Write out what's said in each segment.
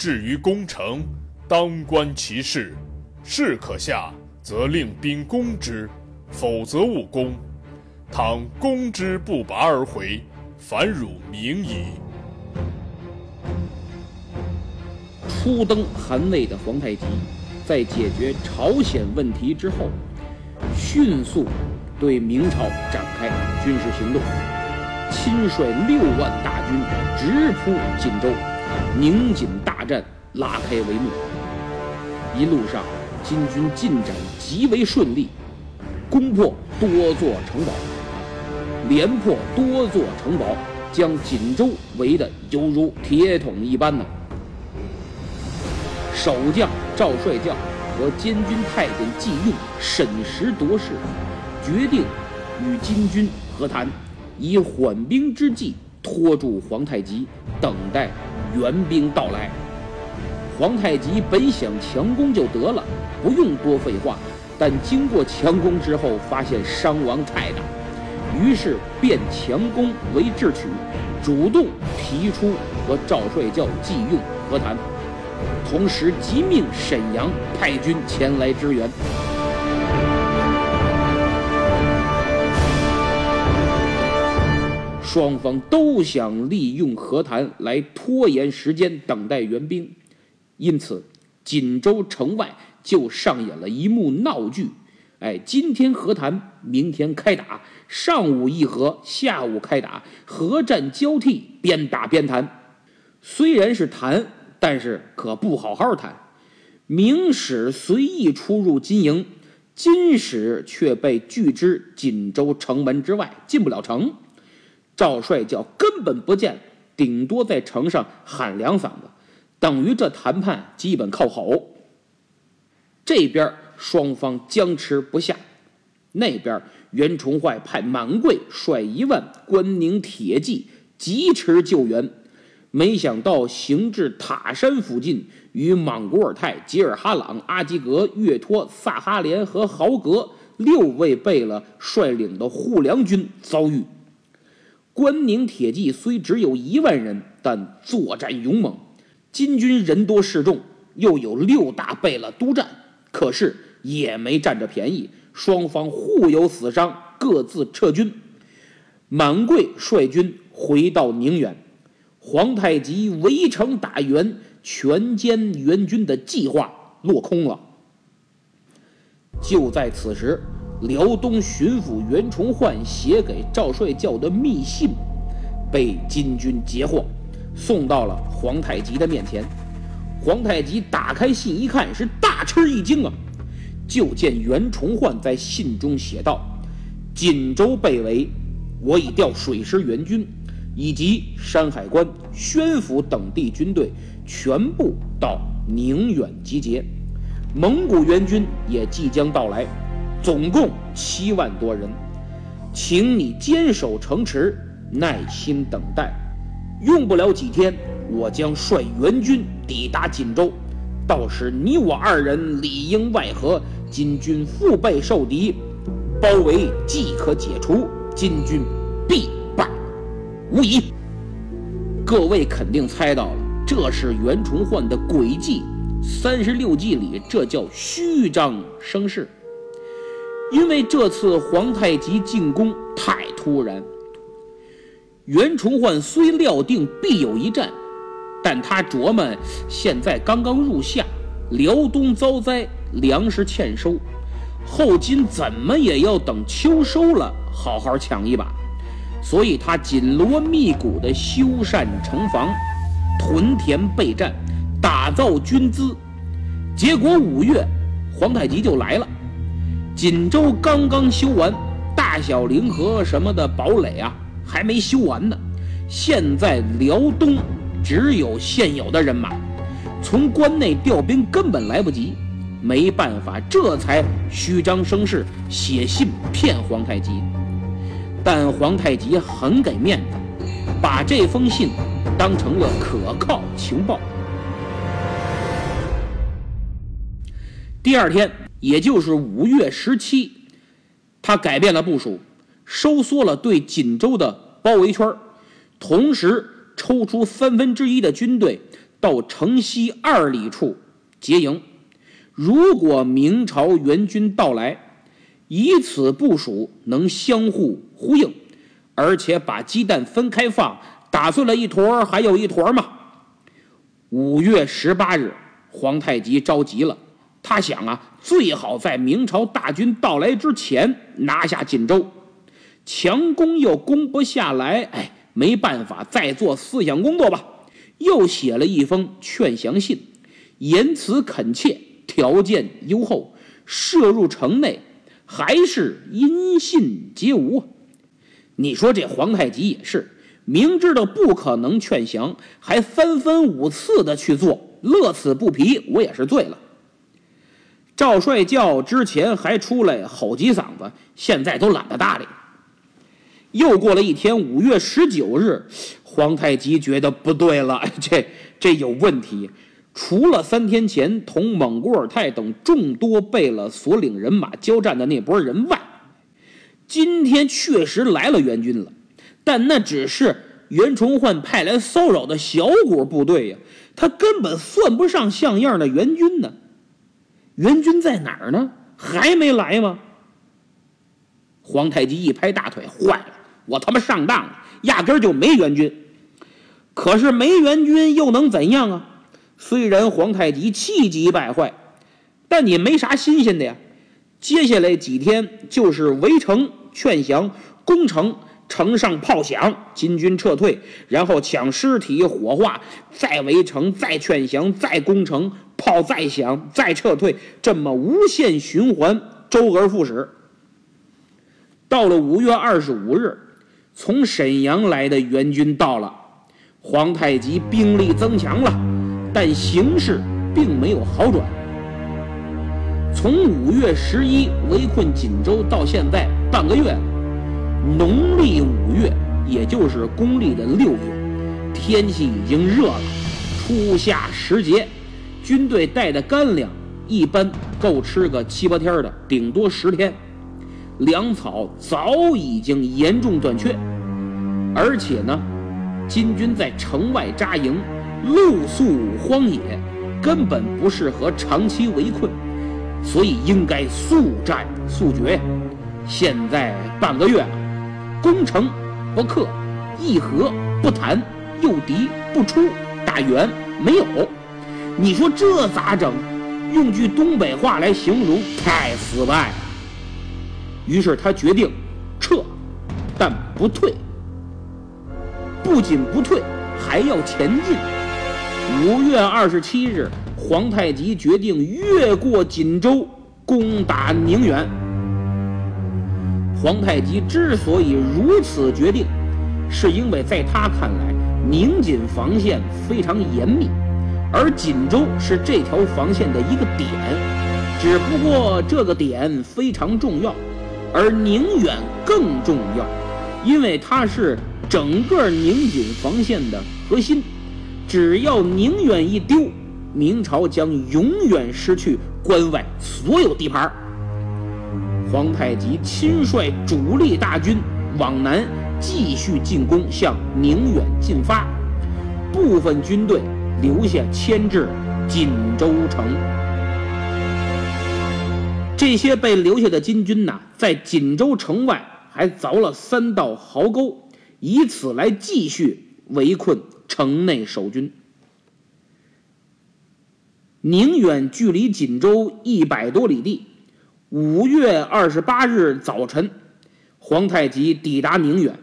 至于攻城，当观其势，势可下，则令兵攻之；否则勿攻。倘攻之不拔而回，反辱名矣。初登汗位的皇太极，在解决朝鲜问题之后，迅速对明朝展开军事行动，亲率六万大军直扑锦州。宁锦大战拉开帷幕，一路上金军进展极为顺利，攻破多座城堡，连破多座城堡，将锦州围得犹如铁桶一般呢。守将赵帅将和监军太监纪用审时度势，决定与金军和谈，以缓兵之计拖住皇太极，等待。援兵到来，皇太极本想强攻就得了，不用多废话。但经过强攻之后，发现伤亡太大，于是变强攻为智取，主动提出和赵帅教季用和谈，同时即命沈阳派军前来支援。双方都想利用和谈来拖延时间，等待援兵，因此锦州城外就上演了一幕闹剧。哎，今天和谈，明天开打，上午议和，下午开打，和战交替，边打边谈。虽然是谈，但是可不好好谈。明使随意出入金营，金使却被拒之锦州城门之外，进不了城。赵帅叫根本不见，顶多在城上喊两嗓子，等于这谈判基本靠吼。这边双方僵持不下，那边袁崇焕派满贵率一万关宁铁骑疾驰救援，没想到行至塔山附近，与莽古尔泰、吉尔哈朗、阿基格、岳托、萨哈连和豪格六位贝勒率领的护粮军遭遇。关宁铁骑虽只有一万人，但作战勇猛。金军人多势众，又有六大贝勒督战，可是也没占着便宜。双方互有死伤，各自撤军。满贵率军回到宁远，皇太极围城打援，全歼援军的计划落空了。就在此时。辽东巡抚袁崇焕写给赵帅教的密信，被金军截获，送到了皇太极的面前。皇太极打开信一看，是大吃一惊啊！就见袁崇焕在信中写道：“锦州被围，我已调水师援军，以及山海关、宣府等地军队全部到宁远集结，蒙古援军也即将到来。”总共七万多人，请你坚守城池，耐心等待。用不了几天，我将率援军抵达锦州，到时你我二人里应外合，金军腹背受敌，包围即可解除，金军必败无疑。各位肯定猜到了，这是袁崇焕的诡计，三十六计里，这叫虚张声势。因为这次皇太极进攻太突然，袁崇焕虽料定必有一战，但他琢磨现在刚刚入夏，辽东遭灾，粮食欠收，后金怎么也要等秋收了，好好抢一把。所以他紧锣密鼓地修缮城防，屯田备战，打造军资。结果五月，皇太极就来了。锦州刚刚修完，大小凌河什么的堡垒啊，还没修完呢。现在辽东只有现有的人马，从关内调兵根本来不及。没办法，这才虚张声势，写信骗皇太极。但皇太极很给面子，把这封信当成了可靠情报。第二天。也就是五月十七，他改变了部署，收缩了对锦州的包围圈，同时抽出三分之一的军队到城西二里处结营。如果明朝援军到来，以此部署能相互呼应，而且把鸡蛋分开放，打碎了一坨还有一坨嘛。五月十八日，皇太极着急了。他想啊，最好在明朝大军到来之前拿下锦州，强攻又攻不下来，哎，没办法，再做思想工作吧。又写了一封劝降信，言辞恳切，条件优厚，射入城内，还是音信皆无。你说这皇太极也是，明知道不可能劝降，还三番五次的去做，乐此不疲，我也是醉了。赵帅叫之前还出来吼几嗓子，现在都懒得搭理。又过了一天，五月十九日，皇太极觉得不对了，这这有问题。除了三天前同蒙古尔泰等众多贝勒所领人马交战的那波人外，今天确实来了援军了，但那只是袁崇焕派来骚扰的小股部队呀，他根本算不上像样的援军呢。援军在哪儿呢？还没来吗？皇太极一拍大腿，坏了！我他妈上当了，压根儿就没援军。可是没援军又能怎样啊？虽然皇太极气急败坏，但也没啥新鲜的呀。接下来几天就是围城、劝降、攻城，城上炮响，金军撤退，然后抢尸体、火化，再围城、再劝降、再攻城。炮再响，再撤退，这么无限循环，周而复始。到了五月二十五日，从沈阳来的援军到了，皇太极兵力增强了，但形势并没有好转。从五月十一围困锦州到现在半个月，农历五月，也就是公历的六月，天气已经热了，初夏时节。军队带的干粮一般够吃个七八天的，顶多十天。粮草早已经严重短缺，而且呢，金军在城外扎营，露宿荒野，根本不适合长期围困，所以应该速战速决。现在半个月了，攻城不克，议和不谈，诱敌不出，打援没有。你说这咋整？用句东北话来形容，太失败了。于是他决定撤，但不退。不仅不退，还要前进。五月二十七日，皇太极决定越过锦州，攻打宁远。皇太极之所以如此决定，是因为在他看来，宁锦防线非常严密。而锦州是这条防线的一个点，只不过这个点非常重要，而宁远更重要，因为它是整个宁锦防线的核心。只要宁远一丢，明朝将永远失去关外所有地盘。皇太极亲率主力大军往南继续进攻，向宁远进发，部分军队。留下牵制锦州城。这些被留下的金军呐，在锦州城外还凿了三道壕沟，以此来继续围困城内守军。宁远距离锦州一百多里地。五月二十八日早晨，皇太极抵达宁远。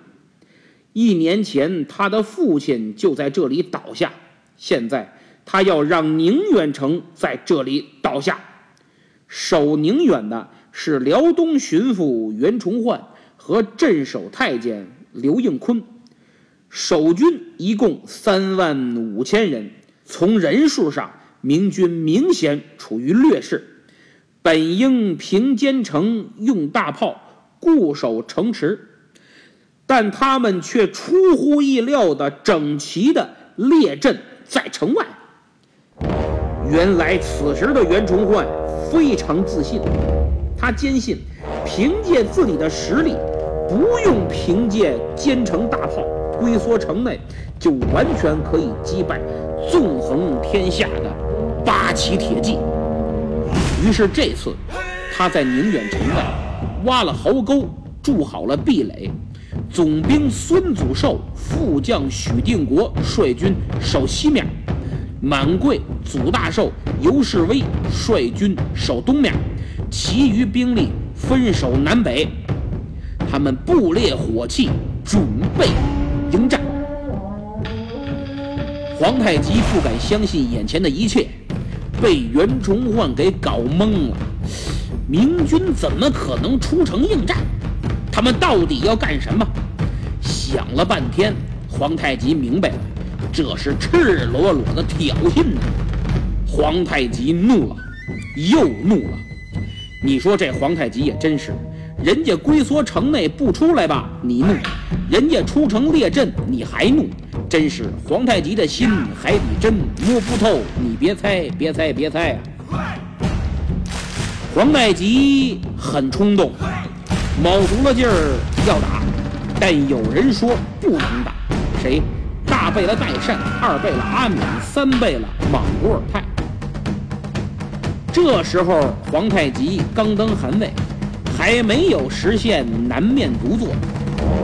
一年前，他的父亲就在这里倒下。现在，他要让宁远城在这里倒下。守宁远的是辽东巡抚袁崇焕和镇守太监刘应坤。守军一共三万五千人，从人数上，明军明显处于劣势。本应平坚城，用大炮固守城池，但他们却出乎意料的整齐的列阵在城外。原来此时的袁崇焕非常自信，他坚信凭借自己的实力，不用凭借坚城大炮龟缩城内，就完全可以击败纵横天下的八旗铁骑。于是这次，他在宁远城外挖了壕沟，筑好了壁垒。总兵孙祖寿、副将许定国率军守西面，满贵、祖大寿、尤世威率军守东面，其余兵力分守南北。他们布列火器，准备迎战。皇太极不敢相信眼前的一切。被袁崇焕给搞懵了，明军怎么可能出城应战？他们到底要干什么？想了半天，皇太极明白了，这是赤裸裸的挑衅呢。皇太极怒了，又怒了。你说这皇太极也真是，人家龟缩城内不出来吧，你怒；人家出城列阵，你还怒。真是皇太极的心海底针，摸不透。你别猜，别猜，别猜啊！皇太极很冲动，卯足了劲儿要打，但有人说不能打。谁？大贝勒代善，二贝勒阿敏，三贝勒莽古尔泰。这时候皇太极刚登汗位，还没有实现南面独坐。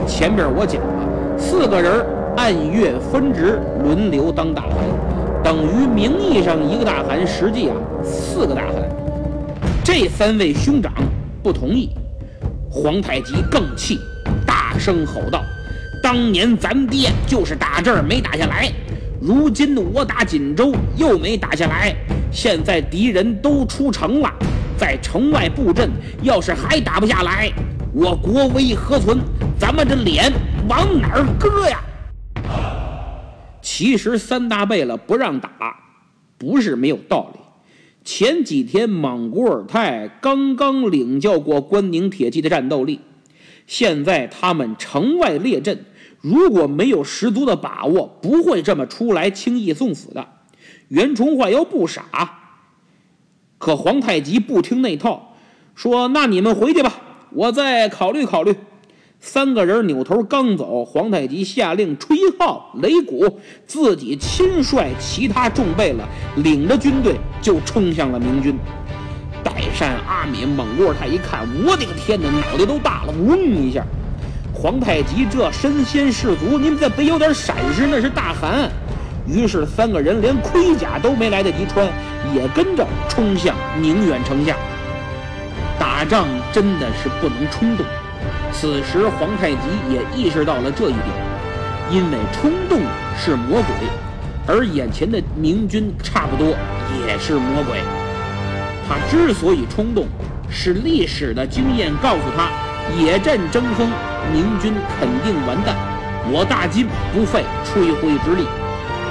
前边我讲了，四个人。按月分职轮流当大汗，等于名义上一个大汗，实际啊四个大汗。这三位兄长不同意，皇太极更气，大声吼道：“当年咱爹就是打这儿没打下来，如今我打锦州又没打下来，现在敌人都出城了，在城外布阵，要是还打不下来，我国威何存？咱们这脸往哪儿搁呀？”其实三大贝勒不让打，不是没有道理。前几天莽古尔泰刚刚领教过关宁铁骑的战斗力，现在他们城外列阵，如果没有十足的把握，不会这么出来轻易送死的。袁崇焕又不傻，可皇太极不听那套，说：“那你们回去吧，我再考虑考虑。”三个人扭头刚走，皇太极下令吹号擂鼓，自己亲率其他众贝勒，领着军队就冲向了明军。代善、阿敏、蒙古尔泰一看，我的个天哪，脑袋都大了，嗡一下。皇太极这身先士卒，你们这得有点闪失，那是大汗。于是三个人连盔甲都没来得及穿，也跟着冲向宁远城下。打仗真的是不能冲动。此时，皇太极也意识到了这一点，因为冲动是魔鬼，而眼前的明军差不多也是魔鬼。他之所以冲动，是历史的经验告诉他，野战争锋，明军肯定完蛋。我大金不费吹灰之力。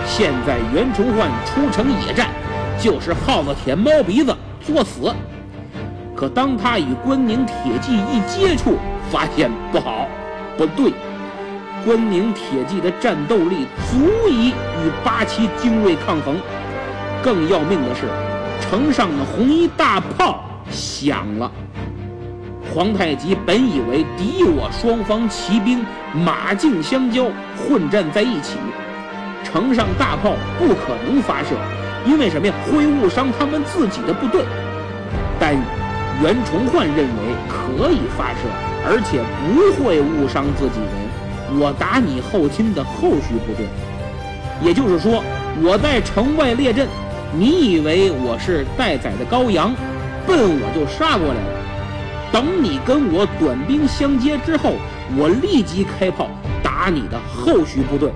现在袁崇焕出城野战，就是耗子舔猫鼻子作死。可当他与关宁铁骑一接触，发现不好，不对，关宁铁骑的战斗力足以与八旗精锐抗衡。更要命的是，城上的红衣大炮响了。皇太极本以为敌我双方骑兵马径相交，混战在一起，城上大炮不可能发射，因为什么呀？会误伤他们自己的部队。但袁崇焕认为可以发射，而且不会误伤自己人。我打你后勤的后续部队，也就是说，我在城外列阵，你以为我是待宰的羔羊，奔我就杀过来了。等你跟我短兵相接之后，我立即开炮打你的后续部队。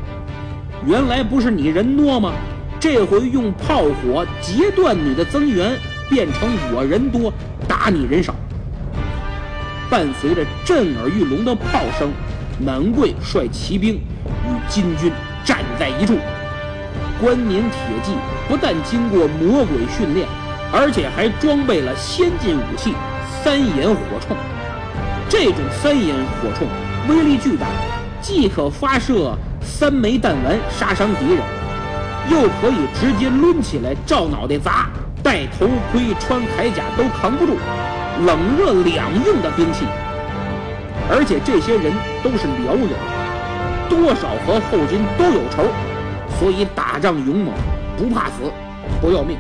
原来不是你人多吗？这回用炮火截断你的增援，变成我人多打你人少。伴随着震耳欲聋的炮声，南贵率骑兵与金军站在一处。关宁铁骑不但经过魔鬼训练，而且还装备了先进武器三眼火铳。这种三眼火铳威力巨大，既可发射三枚弹丸杀伤敌人，又可以直接抡起来照脑袋砸，戴头盔穿铠甲都扛不住，冷热两用的兵器。而且这些人都是辽人，多少和后金都有仇，所以打仗勇猛，不怕死，不要命，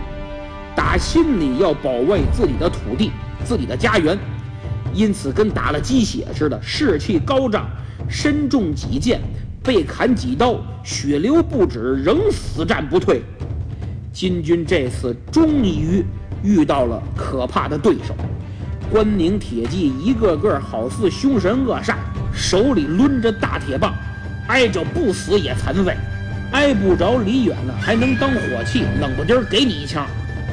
打心里要保卫自己的土地、自己的家园，因此跟打了鸡血似的，士气高涨，身中几箭，被砍几刀，血流不止，仍死战不退。金军这次终于遇到了可怕的对手。关宁铁骑一个个好似凶神恶煞，手里抡着大铁棒，挨着不死也残废，挨不着离远了还能当火器，冷不丁给你一枪，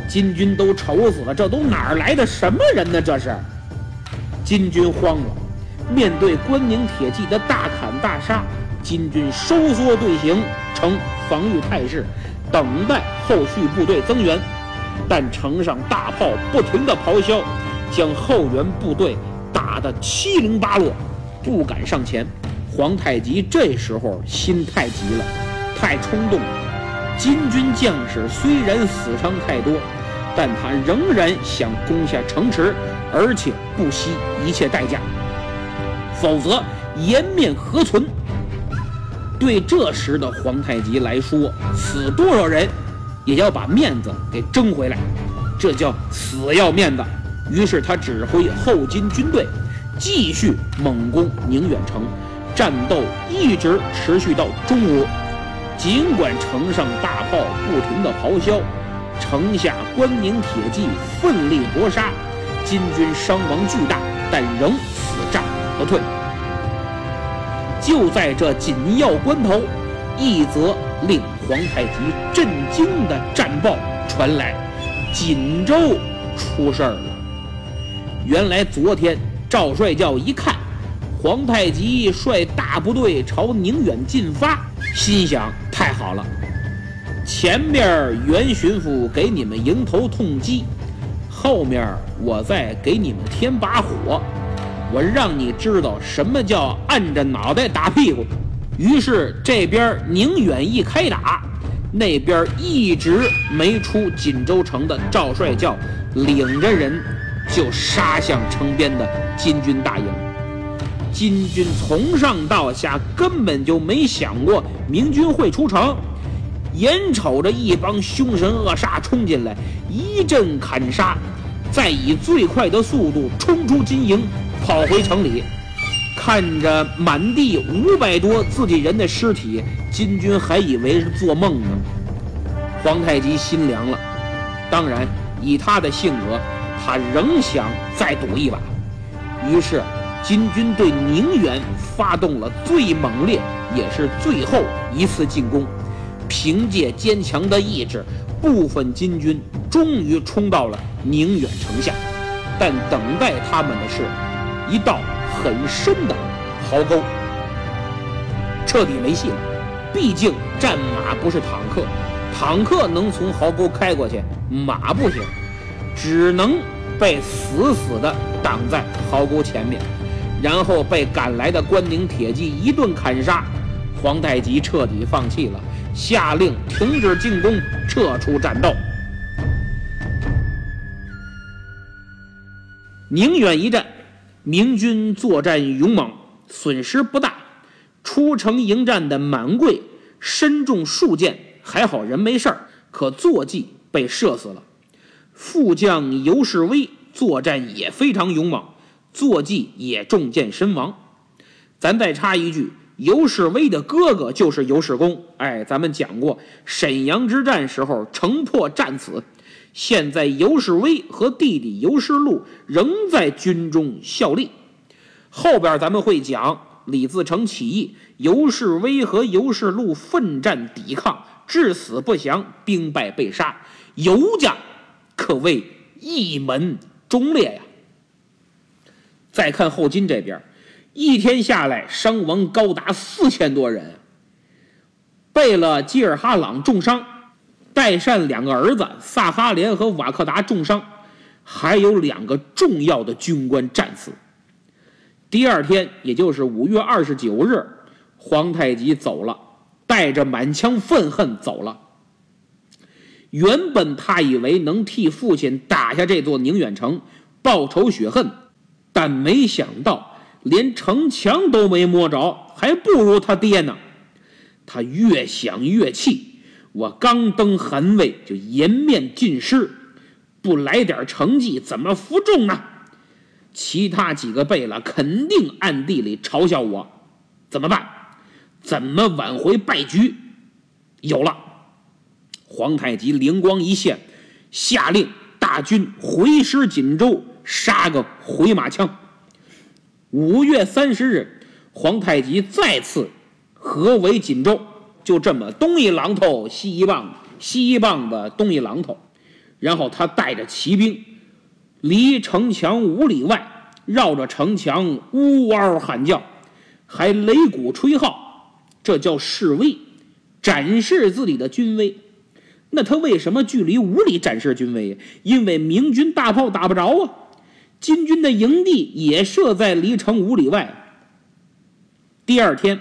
金军都愁死了。这都哪儿来的什么人呢？这是金军慌了，面对关宁铁骑的大砍大杀，金军收缩队形，呈防御态势，等待后续部队增援。但城上大炮不停的咆哮。将后援部队打得七零八落，不敢上前。皇太极这时候心太急了，太冲动了。金军将士虽然死伤太多，但他仍然想攻下城池，而且不惜一切代价，否则颜面何存？对这时的皇太极来说，死多少人也要把面子给争回来，这叫死要面子。于是他指挥后金军队继续猛攻宁远城，战斗一直持续到中午。尽管城上大炮不停的咆哮，城下关宁铁骑奋力搏杀，金军伤亡巨大，但仍死战不退。就在这紧要关头，一则令皇太极震惊的战报传来：锦州出事儿了。原来昨天赵帅教一看，皇太极率大部队朝宁远进发，心想：太好了，前面袁巡抚给你们迎头痛击，后面我再给你们添把火，我让你知道什么叫按着脑袋打屁股。于是这边宁远一开打，那边一直没出锦州城的赵帅教领着人。就杀向城边的金军大营，金军从上到下根本就没想过明军会出城，眼瞅着一帮凶神恶煞冲进来，一阵砍杀，再以最快的速度冲出金营，跑回城里，看着满地五百多自己人的尸体，金军还以为是做梦呢。皇太极心凉了，当然以他的性格。他仍想再赌一把，于是金军对宁远发动了最猛烈也是最后一次进攻。凭借坚强的意志，部分金军终于冲到了宁远城下，但等待他们的是一道很深的壕沟，彻底没戏了。毕竟战马不是坦克，坦克能从壕沟开过去，马不行，只能。被死死地挡在壕沟前面，然后被赶来的关宁铁骑一顿砍杀，皇太极彻底放弃了，下令停止进攻，撤出战斗。宁远一战，明军作战勇猛，损失不大。出城迎战的满贵身中数箭，还好人没事儿，可坐骑被射死了。副将尤世威作战也非常勇猛，坐骑也中箭身亡。咱再插一句，尤世威的哥哥就是尤世公。哎，咱们讲过沈阳之战时候城破战死，现在尤世威和弟弟尤世禄仍在军中效力。后边咱们会讲李自成起义，尤世威和尤世禄奋战抵抗，至死不降，兵败被杀。尤家可谓一门忠烈呀。再看后金这边，一天下来伤亡高达四千多人。贝勒基尔哈朗重伤，代善两个儿子萨哈连和瓦克达重伤，还有两个重要的军官战死。第二天，也就是五月二十九日，皇太极走了，带着满腔愤恨走了。原本他以为能替父亲打下这座宁远城，报仇雪恨，但没想到连城墙都没摸着，还不如他爹呢。他越想越气，我刚登汗位就颜面尽失，不来点成绩怎么服众呢？其他几个贝勒肯定暗地里嘲笑我，怎么办？怎么挽回败局？有了！皇太极灵光一现，下令大军回师锦州，杀个回马枪。五月三十日，皇太极再次合围锦州，就这么东一榔头西一棒，西一棒子东一榔头，然后他带着骑兵。离城墙五里外，绕着城墙呜嗷喊叫，还擂鼓吹号，这叫示威，展示自己的军威。那他为什么距离五里展示军威？因为明军大炮打不着啊，金军的营地也设在离城五里外。第二天，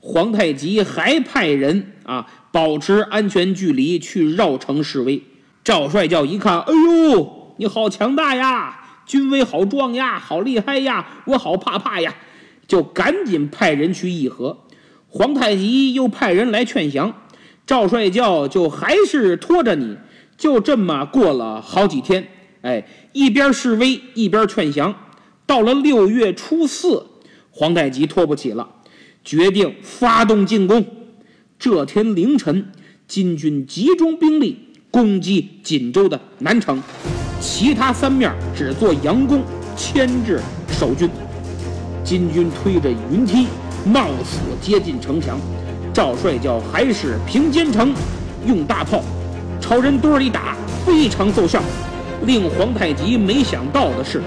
皇太极还派人啊保持安全距离去绕城示威。赵帅教一看，哎呦！你好强大呀，军威好壮呀，好厉害呀，我好怕怕呀，就赶紧派人去议和。皇太极又派人来劝降，赵帅教就还是拖着你，就这么过了好几天。哎，一边示威一边劝降。到了六月初四，皇太极拖不起了，决定发动进攻。这天凌晨，金军集中兵力攻击锦州的南城。其他三面只做佯攻，牵制守军。金军推着云梯，冒死接近城墙。赵帅叫还是平坚城，用大炮朝人堆里打，非常奏效。令皇太极没想到的是，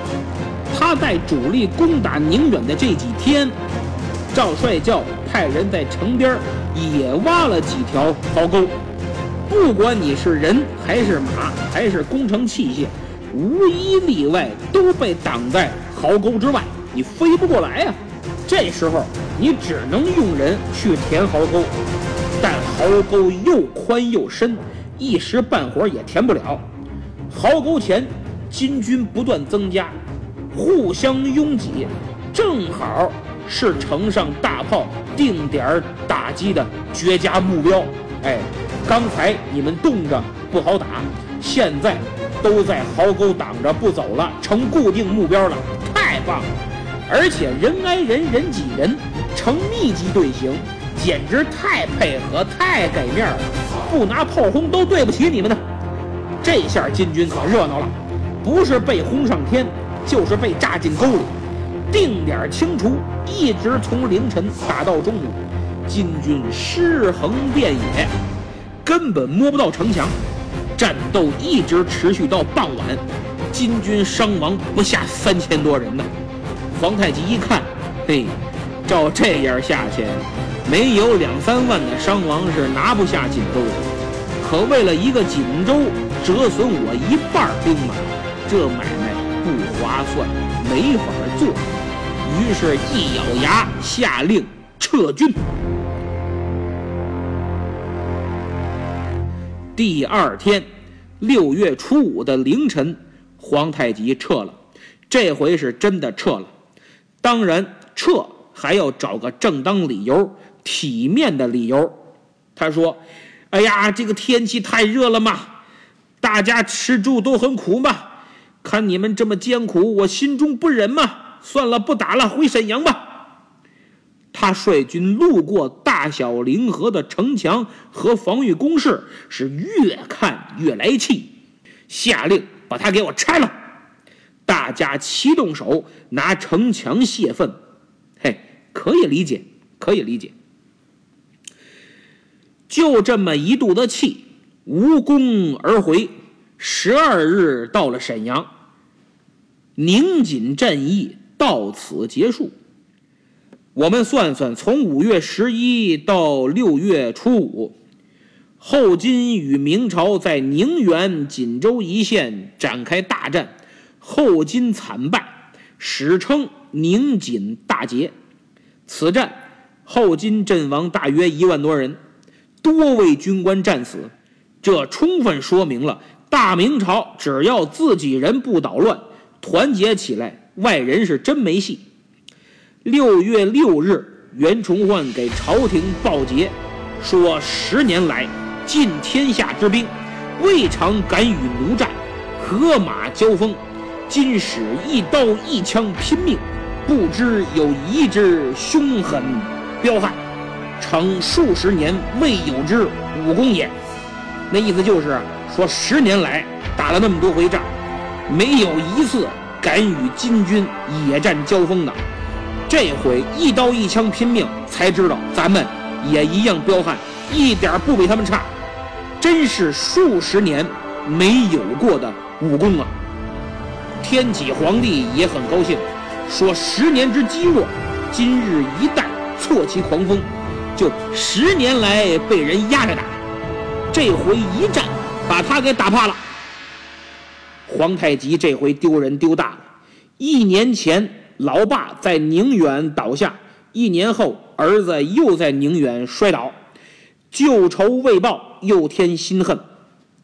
他在主力攻打宁远的这几天，赵帅教派人在城边也挖了几条壕沟。不管你是人还是马，还是工程器械。无一例外都被挡在壕沟之外，你飞不过来呀。这时候你只能用人去填壕沟，但壕沟又宽又深，一时半会儿也填不了。壕沟前金军不断增加，互相拥挤，正好是城上大炮定点打击的绝佳目标。哎，刚才你们冻着不好打，现在。都在壕沟挡着不走了，成固定目标了，太棒了！而且人挨人，人挤人，成密集队形，简直太配合，太给面了。不拿炮轰都对不起你们呢。这下金军可热闹了，不是被轰上天，就是被炸进沟里。定点清除，一直从凌晨打到中午，金军尸横遍野，根本摸不到城墙。战斗一直持续到傍晚，金军伤亡不下三千多人呢。皇太极一看，嘿，照这样下去，没有两三万的伤亡是拿不下锦州的。可为了一个锦州，折损我一半兵马，这买卖不划算，没法做。于是，一咬牙下令撤军。第二天，六月初五的凌晨，皇太极撤了。这回是真的撤了。当然，撤还要找个正当理由、体面的理由。他说：“哎呀，这个天气太热了嘛，大家吃住都很苦嘛，看你们这么艰苦，我心中不忍嘛。算了，不打了，回沈阳吧。他率军路过大小凌河的城墙和防御工事，是越看越来气，下令把他给我拆了。大家齐动手拿城墙泄愤，嘿，可以理解，可以理解。就这么一肚子气，无功而回。十二日到了沈阳，宁锦战役到此结束。我们算算，从五月十一到六月初五，后金与明朝在宁远、锦州一线展开大战，后金惨败，史称宁锦大捷。此战后金阵亡大约一万多人。多位军官战死，这充分说明了大明朝只要自己人不捣乱，团结起来，外人是真没戏。六月六日，袁崇焕给朝廷报捷，说十年来尽天下之兵，未尝敢与奴战，和马交锋，今使一刀一枪拼命，不知有一只凶狠彪悍。成数十年未有之武功也，那意思就是说，十年来打了那么多回仗，没有一次敢与金军野战交锋的。这回一刀一枪拼命，才知道咱们也一样彪悍，一点不比他们差。真是数十年没有过的武功啊！天启皇帝也很高兴，说十年之积弱，今日一旦挫其狂风。就十年来被人压着打，这回一战把他给打怕了。皇太极这回丢人丢大了。一年前老爸在宁远倒下，一年后儿子又在宁远摔倒，旧仇未报又添新恨。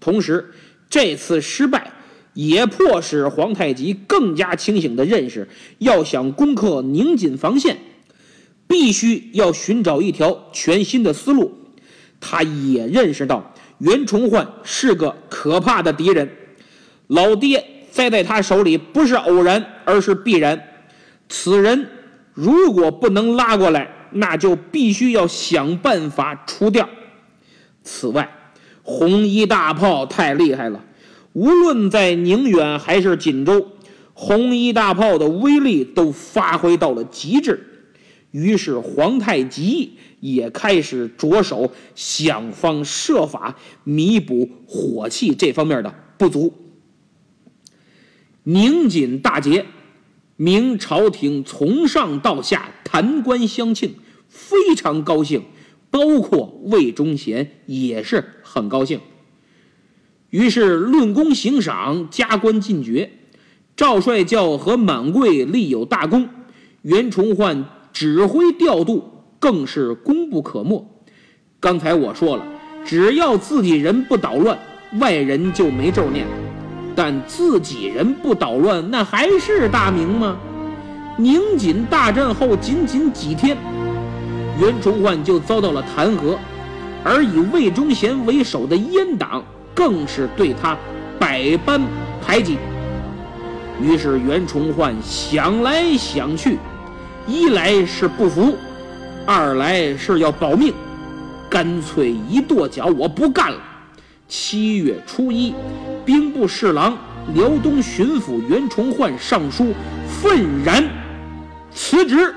同时，这次失败也迫使皇太极更加清醒地认识，要想攻克宁锦防线。必须要寻找一条全新的思路。他也认识到袁崇焕是个可怕的敌人，老爹栽在他手里不是偶然，而是必然。此人如果不能拉过来，那就必须要想办法除掉。此外，红衣大炮太厉害了，无论在宁远还是锦州，红衣大炮的威力都发挥到了极致。于是皇太极也开始着手想方设法弥补火器这方面的不足。宁锦大捷，明朝廷从上到下弹冠相庆，非常高兴，包括魏忠贤也是很高兴。于是论功行赏，加官进爵，赵帅教和满贵立有大功，袁崇焕。指挥调度更是功不可没。刚才我说了，只要自己人不捣乱，外人就没咒念；但自己人不捣乱，那还是大明吗？宁锦大战后仅仅几天，袁崇焕就遭到了弹劾，而以魏忠贤为首的阉党更是对他百般排挤。于是袁崇焕想来想去。一来是不服，二来是要保命，干脆一跺脚，我不干了。七月初一，兵部侍郎、辽东巡抚袁崇焕上书，愤然辞职。